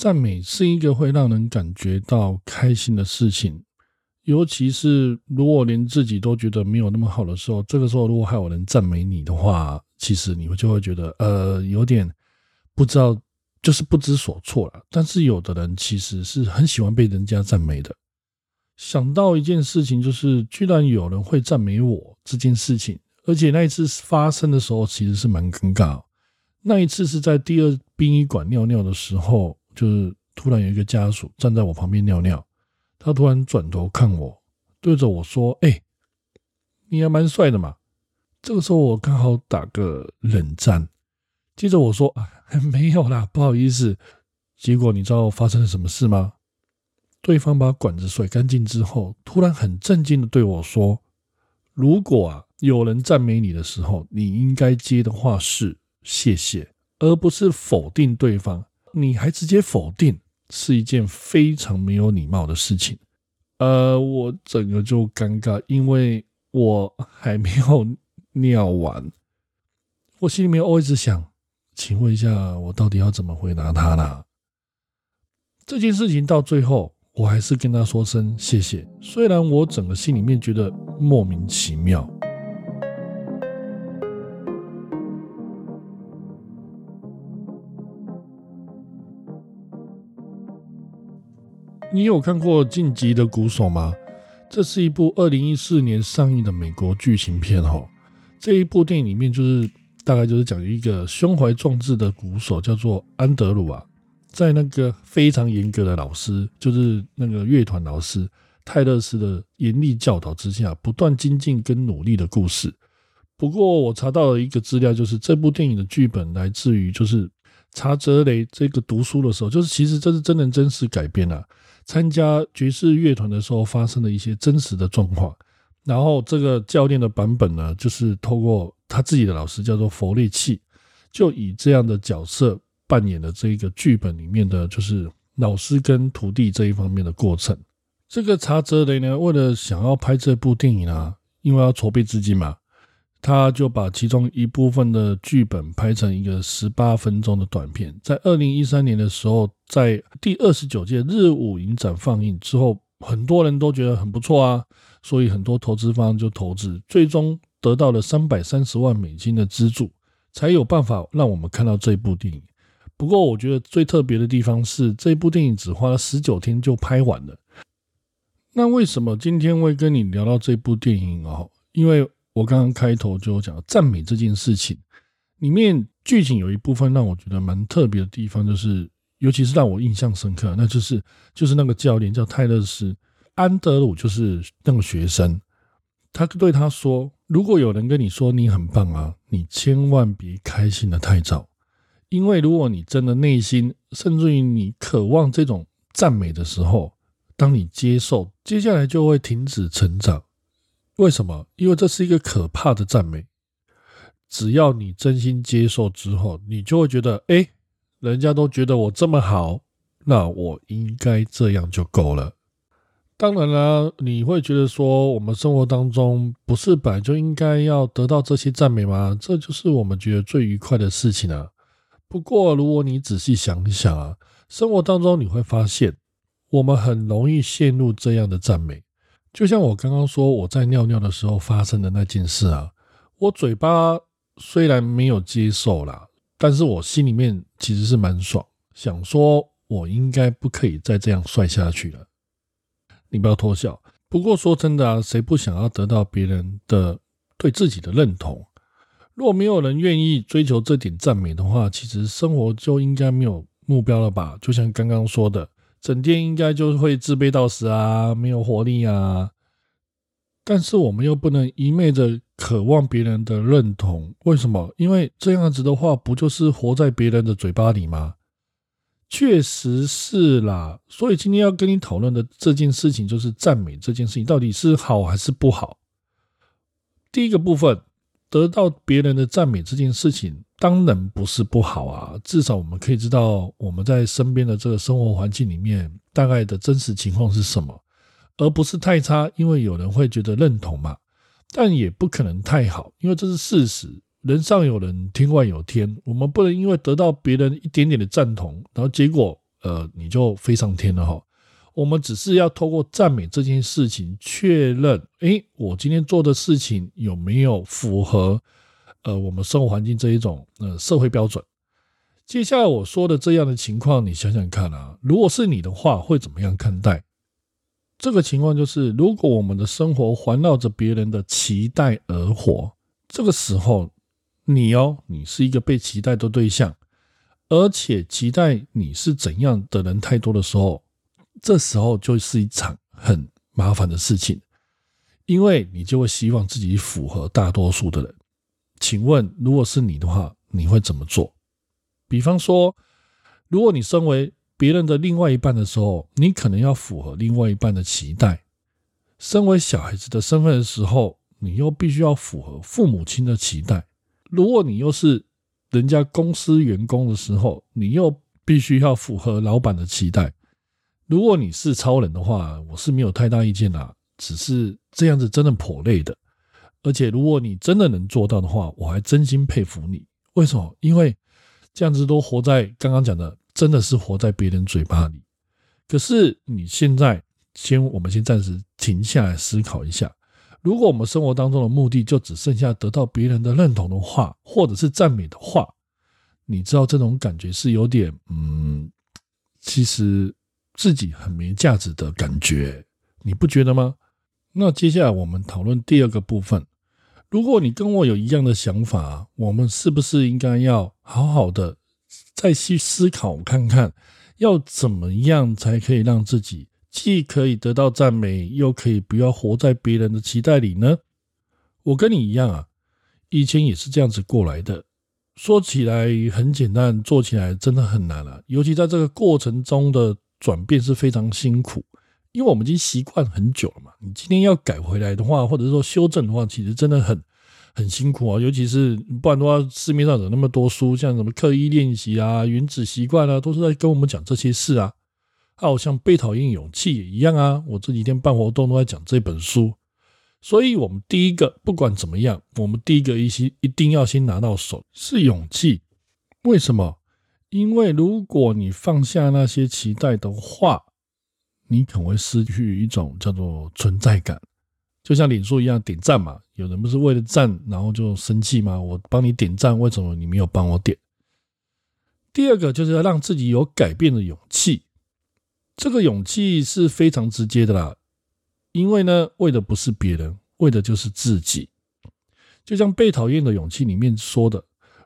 赞美是一个会让人感觉到开心的事情，尤其是如果连自己都觉得没有那么好的时候，这个时候如果还有人赞美你的话，其实你会就会觉得呃有点不知道，就是不知所措了。但是有的人其实是很喜欢被人家赞美的。想到一件事情，就是居然有人会赞美我这件事情，而且那一次发生的时候其实是蛮尴尬。那一次是在第二殡仪馆尿尿的时候。就是突然有一个家属站在我旁边尿尿，他突然转头看我，对着我说：“哎，你还蛮帅的嘛。”这个时候我刚好打个冷战，接着我说：“啊，没有啦，不好意思。”结果你知道发生了什么事吗？对方把管子甩干净之后，突然很震惊的对我说：“如果啊有人赞美你的时候，你应该接的话是谢谢，而不是否定对方。”你还直接否定，是一件非常没有礼貌的事情。呃，我整个就尴尬，因为我还没有尿完，我心里面我一直想，请问一下，我到底要怎么回答他呢？这件事情到最后，我还是跟他说声谢谢，虽然我整个心里面觉得莫名其妙。你有看过《晋级的鼓手》吗？这是一部二零一四年上映的美国剧情片哦。这一部电影里面就是大概就是讲一个胸怀壮志的鼓手，叫做安德鲁啊，在那个非常严格的老师，就是那个乐团老师泰勒斯的严厉教导之下，不断精进跟努力的故事。不过我查到了一个资料，就是这部电影的剧本来自于就是查泽雷这个读书的时候，就是其实这是真人真事改编啊。参加爵士乐团的时候发生的一些真实的状况，然后这个教练的版本呢，就是透过他自己的老师叫做佛利契，就以这样的角色扮演了这个剧本里面的就是老师跟徒弟这一方面的过程。这个查泽雷呢，为了想要拍这部电影啊，因为要筹备资金嘛。他就把其中一部分的剧本拍成一个十八分钟的短片，在二零一三年的时候，在第二十九届日舞影展放映之后，很多人都觉得很不错啊，所以很多投资方就投资，最终得到了三百三十万美金的资助，才有办法让我们看到这部电影。不过，我觉得最特别的地方是，这部电影只花了十九天就拍完了。那为什么今天会跟你聊到这部电影哦？因为我刚刚开头就讲赞美这件事情，里面剧情有一部分让我觉得蛮特别的地方，就是尤其是让我印象深刻，那就是就是那个教练叫泰勒斯安德鲁，就是那个学生，他对他说：“如果有人跟你说你很棒啊，你千万别开心的太早，因为如果你真的内心甚至于你渴望这种赞美的时候，当你接受，接下来就会停止成长。”为什么？因为这是一个可怕的赞美。只要你真心接受之后，你就会觉得，哎，人家都觉得我这么好，那我应该这样就够了。当然了，你会觉得说，我们生活当中不是本来就应该要得到这些赞美吗？这就是我们觉得最愉快的事情啊。不过，如果你仔细想一想啊，生活当中你会发现，我们很容易陷入这样的赞美。就像我刚刚说，我在尿尿的时候发生的那件事啊，我嘴巴虽然没有接受啦，但是我心里面其实是蛮爽，想说我应该不可以再这样帅下去了。你不要偷笑。不过说真的啊，谁不想要得到别人的对自己的认同？若没有人愿意追求这点赞美的话，其实生活就应该没有目标了吧？就像刚刚说的。整天应该就会自卑到死啊，没有活力啊。但是我们又不能一昧的渴望别人的认同，为什么？因为这样子的话，不就是活在别人的嘴巴里吗？确实是啦。所以今天要跟你讨论的这件事情，就是赞美这件事情到底是好还是不好。第一个部分，得到别人的赞美这件事情。当然不是不好啊，至少我们可以知道我们在身边的这个生活环境里面大概的真实情况是什么，而不是太差，因为有人会觉得认同嘛。但也不可能太好，因为这是事实。人上有人，天外有天，我们不能因为得到别人一点点的赞同，然后结果呃，你就飞上天了哈。我们只是要透过赞美这件事情，确认，诶，我今天做的事情有没有符合呃我们生活环境这一种呃社会标准。接下来我说的这样的情况，你想想看啊，如果是你的话，会怎么样看待？这个情况就是，如果我们的生活环绕着别人的期待而活，这个时候，你哦，你是一个被期待的对象，而且期待你是怎样的人太多的时候，这时候就是一场很麻烦的事情，因为你就会希望自己符合大多数的人。请问，如果是你的话，你会怎么做？比方说，如果你身为别人的另外一半的时候，你可能要符合另外一半的期待；身为小孩子的身份的时候，你又必须要符合父母亲的期待。如果你又是人家公司员工的时候，你又必须要符合老板的期待。如果你是超人的话，我是没有太大意见啦，只是这样子真的颇累的。而且，如果你真的能做到的话，我还真心佩服你。为什么？因为。这样子都活在刚刚讲的，真的是活在别人嘴巴里。可是你现在先，我们先暂时停下来思考一下：如果我们生活当中的目的就只剩下得到别人的认同的话，或者是赞美的话，你知道这种感觉是有点，嗯，其实自己很没价值的感觉，你不觉得吗？那接下来我们讨论第二个部分。如果你跟我有一样的想法，我们是不是应该要好好的再去思考看看，要怎么样才可以让自己既可以得到赞美，又可以不要活在别人的期待里呢？我跟你一样啊，以前也是这样子过来的。说起来很简单，做起来真的很难啊。尤其在这个过程中的转变是非常辛苦。因为我们已经习惯很久了嘛，你今天要改回来的话，或者说修正的话，其实真的很很辛苦啊。尤其是不然的话，市面上有那么多书，像什么刻意练习啊、原子习惯啊，都是在跟我们讲这些事啊。还有像被讨厌勇气也一样啊，我这几天办活动都在讲这本书。所以，我们第一个不管怎么样，我们第一个一些一定要先拿到手是勇气。为什么？因为如果你放下那些期待的话，你可能会失去一种叫做存在感，就像脸书一样点赞嘛。有人不是为了赞然后就生气吗？我帮你点赞，为什么你没有帮我点？第二个就是要让自己有改变的勇气，这个勇气是非常直接的啦。因为呢，为的不是别人，为的就是自己。就像被讨厌的勇气里面说的：“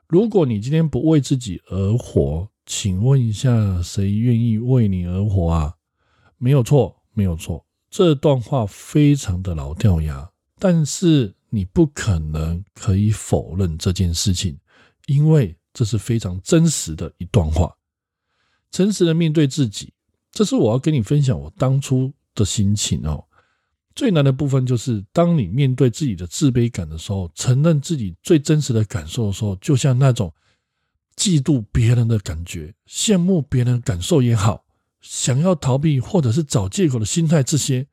如果你今天不为自己而活，请问一下，谁愿意为你而活啊？”没有错，没有错，这段话非常的老掉牙，但是你不可能可以否认这件事情，因为这是非常真实的一段话。诚实的面对自己，这是我要跟你分享我当初的心情哦。最难的部分就是，当你面对自己的自卑感的时候，承认自己最真实的感受的时候，就像那种嫉妒别人的感觉，羡慕别人感受也好。想要逃避或者是找借口的心态，这些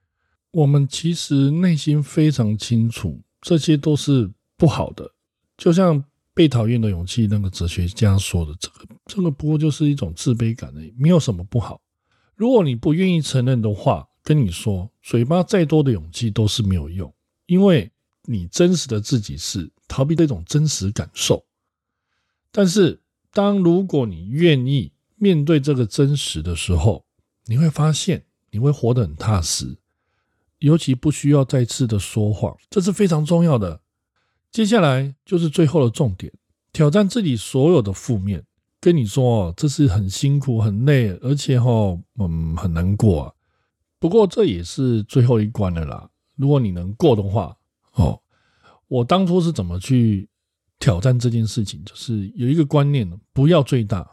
我们其实内心非常清楚，这些都是不好的。就像被讨厌的勇气那个哲学家说的，这个这个不过就是一种自卑感而已，没有什么不好。如果你不愿意承认的话，跟你说，嘴巴再多的勇气都是没有用，因为你真实的自己是逃避这种真实感受。但是，当如果你愿意，面对这个真实的时候，你会发现你会活得很踏实，尤其不需要再次的说谎，这是非常重要的。接下来就是最后的重点，挑战自己所有的负面。跟你说哦，这是很辛苦、很累，而且哈，嗯，很难过啊。不过这也是最后一关了啦。如果你能过的话，哦，我当初是怎么去挑战这件事情？就是有一个观念，不要最大。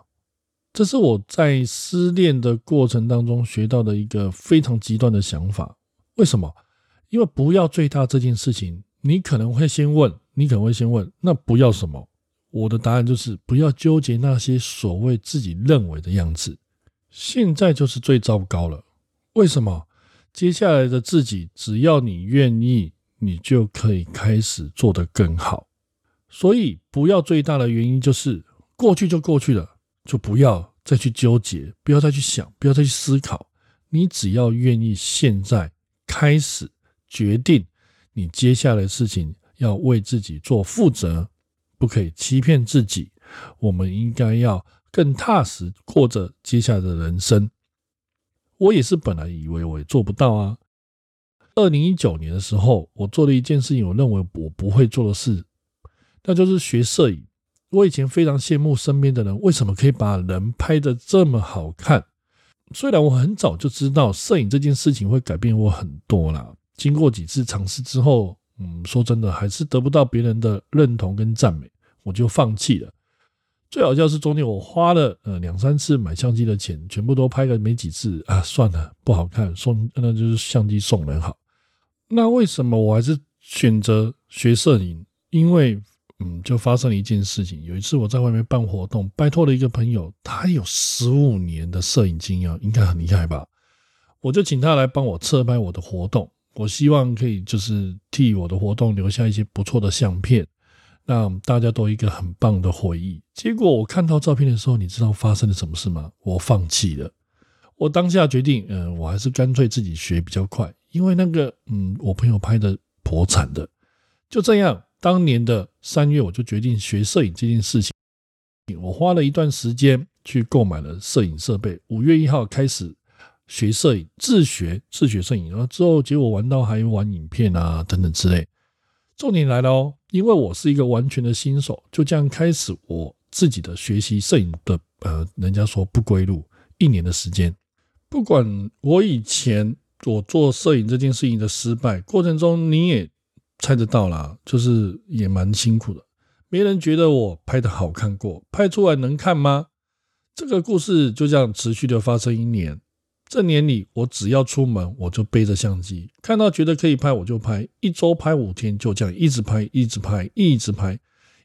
这是我在失恋的过程当中学到的一个非常极端的想法。为什么？因为不要最大这件事情，你可能会先问，你可能会先问，那不要什么？我的答案就是不要纠结那些所谓自己认为的样子。现在就是最糟糕了。为什么？接下来的自己，只要你愿意，你就可以开始做得更好。所以不要最大的原因就是过去就过去了。就不要再去纠结，不要再去想，不要再去思考。你只要愿意现在开始决定，你接下来的事情要为自己做负责，不可以欺骗自己。我们应该要更踏实过着接下来的人生。我也是本来以为我也做不到啊。二零一九年的时候，我做了一件事情，我认为我不会做的事，那就是学摄影。我以前非常羡慕身边的人，为什么可以把人拍得这么好看？虽然我很早就知道摄影这件事情会改变我很多啦，经过几次尝试之后，嗯，说真的还是得不到别人的认同跟赞美，我就放弃了。最好笑是中间我花了呃两三次买相机的钱，全部都拍个没几次啊，算了，不好看，送那就是相机送人好。那为什么我还是选择学摄影？因为嗯，就发生了一件事情。有一次我在外面办活动，拜托了一个朋友，他有十五年的摄影经验，应该很厉害吧？我就请他来帮我侧拍我的活动，我希望可以就是替我的活动留下一些不错的相片，让大家都一个很棒的回忆。结果我看到照片的时候，你知道发生了什么事吗？我放弃了。我当下决定，嗯，我还是干脆自己学比较快，因为那个，嗯，我朋友拍的颇惨的。就这样。当年的三月，我就决定学摄影这件事情。我花了一段时间去购买了摄影设备。五月一号开始学摄影，自学自学摄影，然后之后结果玩到还玩影片啊等等之类。重点来了哦，因为我是一个完全的新手，就这样开始我自己的学习摄影的呃，人家说不归路。一年的时间，不管我以前我做摄影这件事情的失败过程中，你也。猜得到啦，就是也蛮辛苦的。没人觉得我拍的好看过，拍出来能看吗？这个故事就这样持续的发生一年。这年里，我只要出门，我就背着相机，看到觉得可以拍，我就拍。一周拍五天，就这样一直拍，一直拍，一直拍，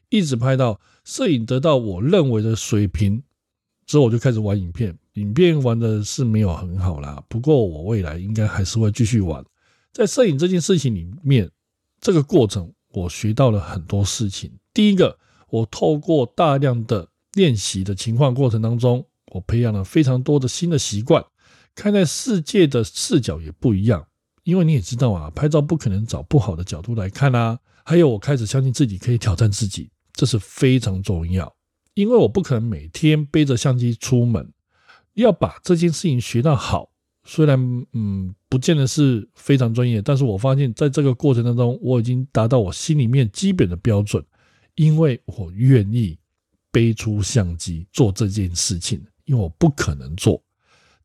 一直拍到摄影得到我认为的水平之后，我就开始玩影片。影片玩的是没有很好啦，不过我未来应该还是会继续玩。在摄影这件事情里面。这个过程，我学到了很多事情。第一个，我透过大量的练习的情况过程当中，我培养了非常多的新的习惯，看待世界的视角也不一样。因为你也知道啊，拍照不可能找不好的角度来看啊。还有，我开始相信自己可以挑战自己，这是非常重要。因为我不可能每天背着相机出门，要把这件事情学到好。虽然嗯，不见得是非常专业，但是我发现在这个过程当中，我已经达到我心里面基本的标准，因为我愿意背出相机做这件事情，因为我不可能做。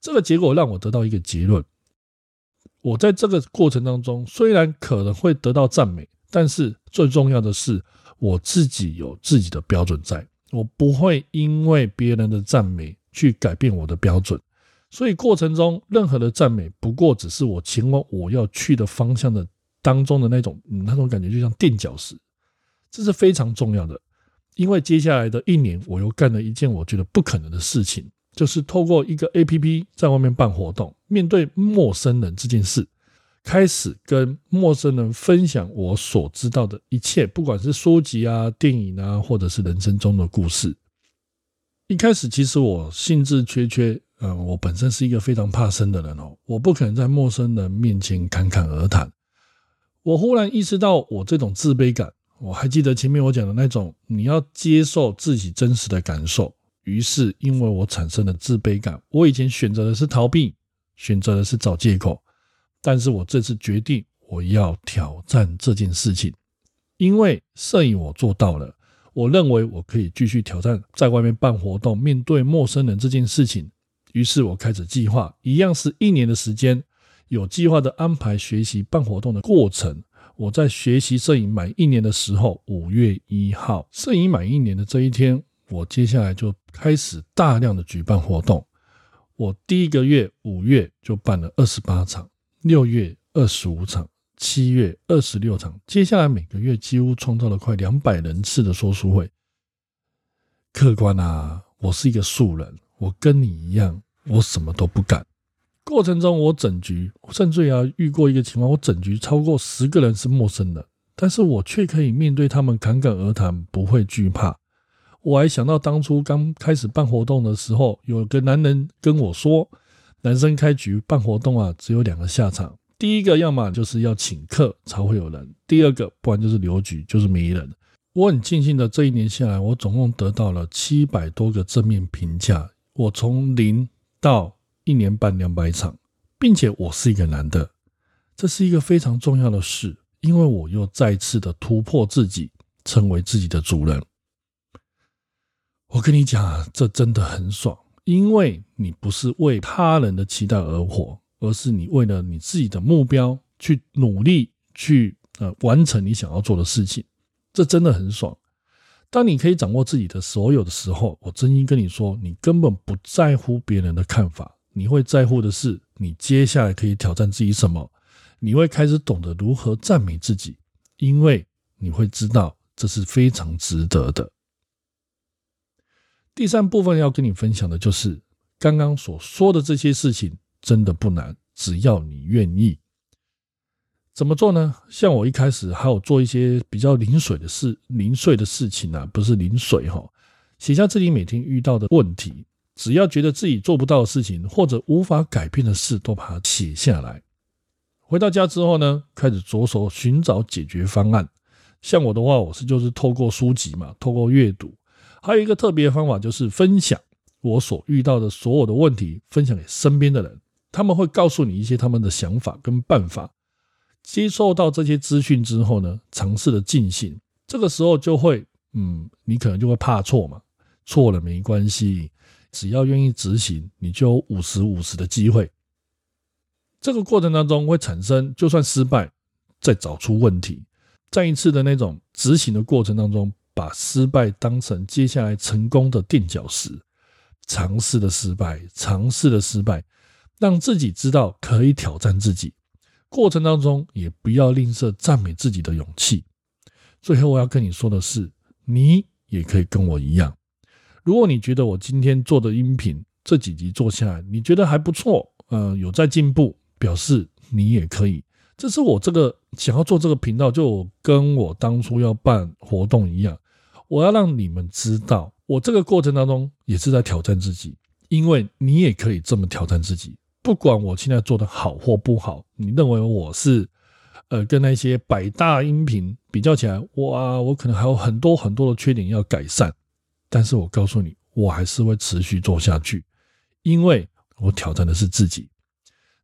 这个结果让我得到一个结论：我在这个过程当中，虽然可能会得到赞美，但是最重要的是我自己有自己的标准，在我不会因为别人的赞美去改变我的标准。所以过程中任何的赞美，不过只是我前往我要去的方向的当中的那种，那种感觉就像垫脚石，这是非常重要的。因为接下来的一年，我又干了一件我觉得不可能的事情，就是透过一个 A P P 在外面办活动，面对陌生人这件事，开始跟陌生人分享我所知道的一切，不管是书籍啊、电影啊，或者是人生中的故事。一开始其实我兴致缺缺。嗯，我本身是一个非常怕生的人哦，我不可能在陌生人面前侃侃而谈。我忽然意识到我这种自卑感，我还记得前面我讲的那种，你要接受自己真实的感受。于是，因为我产生了自卑感，我以前选择的是逃避，选择的是找借口，但是我这次决定我要挑战这件事情，因为摄影我做到了，我认为我可以继续挑战在外面办活动，面对陌生人这件事情。于是我开始计划，一样是一年的时间，有计划的安排学习办活动的过程。我在学习摄影满一年的时候，五月一号，摄影满一年的这一天，我接下来就开始大量的举办活动。我第一个月五月就办了二十八场，六月二十五场，七月二十六场，接下来每个月几乎创造了快两百人次的说书会。客观啊，我是一个素人。我跟你一样，我什么都不敢。过程中，我整局甚至也遇过一个情况，我整局超过十个人是陌生的，但是我却可以面对他们侃侃而谈，不会惧怕。我还想到当初刚开始办活动的时候，有个男人跟我说，男生开局办活动啊，只有两个下场，第一个要么就是要请客才会有人，第二个不然就是留局，就是没人。我很庆幸的这一年下来，我总共得到了七百多个正面评价，我从零到一年半两百场，并且我是一个男的，这是一个非常重要的事，因为我又再次的突破自己，成为自己的主人。我跟你讲啊，这真的很爽，因为你不是为他人的期待而活，而是你为了你自己的目标去努力，去呃完成你想要做的事情，这真的很爽。当你可以掌握自己的所有的时候，我真心跟你说，你根本不在乎别人的看法，你会在乎的是你接下来可以挑战自己什么，你会开始懂得如何赞美自己，因为你会知道这是非常值得的。第三部分要跟你分享的就是刚刚所说的这些事情，真的不难，只要你愿意。怎么做呢？像我一开始还有做一些比较零碎的事、零碎的事情啊，不是零碎哈，写下自己每天遇到的问题，只要觉得自己做不到的事情或者无法改变的事，都把它写下来。回到家之后呢，开始着手寻找解决方案。像我的话，我是就是透过书籍嘛，透过阅读。还有一个特别的方法，就是分享我所遇到的所有的问题，分享给身边的人，他们会告诉你一些他们的想法跟办法。接受到这些资讯之后呢，尝试的进行，这个时候就会，嗯，你可能就会怕错嘛，错了没关系，只要愿意执行，你就有五十五十的机会。这个过程当中会产生，就算失败，再找出问题，再一次的那种执行的过程当中。把失败当成接下来成功的垫脚石，尝试的失败，尝试的失败，让自己知道可以挑战自己。过程当中也不要吝啬赞美自己的勇气。最后我要跟你说的是，你也可以跟我一样。如果你觉得我今天做的音频这几集做下来，你觉得还不错，呃，有在进步，表示你也可以。这是我这个想要做这个频道，就跟我当初要办活动一样，我要让你们知道，我这个过程当中也是在挑战自己，因为你也可以这么挑战自己。不管我现在做的好或不好，你认为我是呃跟那些百大音频比较起来，哇，我可能还有很多很多的缺点要改善，但是我告诉你，我还是会持续做下去，因为我挑战的是自己。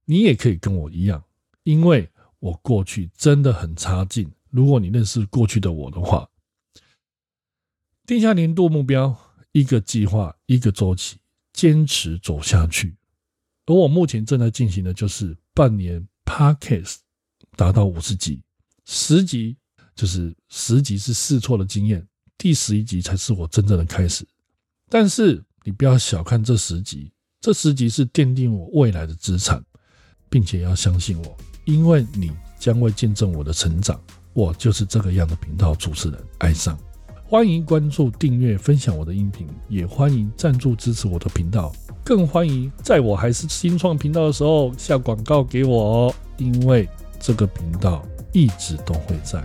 你也可以跟我一样，因为。我过去真的很差劲。如果你认识过去的我的话，定下年度目标，一个计划，一个周期，坚持走下去。而我目前正在进行的就是半年 Podcast 达到五十集，十集就是十集是试错的经验，第十一集才是我真正的开始。但是你不要小看这十集，这十集是奠定我未来的资产，并且要相信我。因为你将会见证我的成长，我就是这个样的频道主持人。爱上，欢迎关注、订阅、分享我的音频，也欢迎赞助支持我的频道，更欢迎在我还是新创频道的时候下广告给我哦，因为这个频道一直都会在。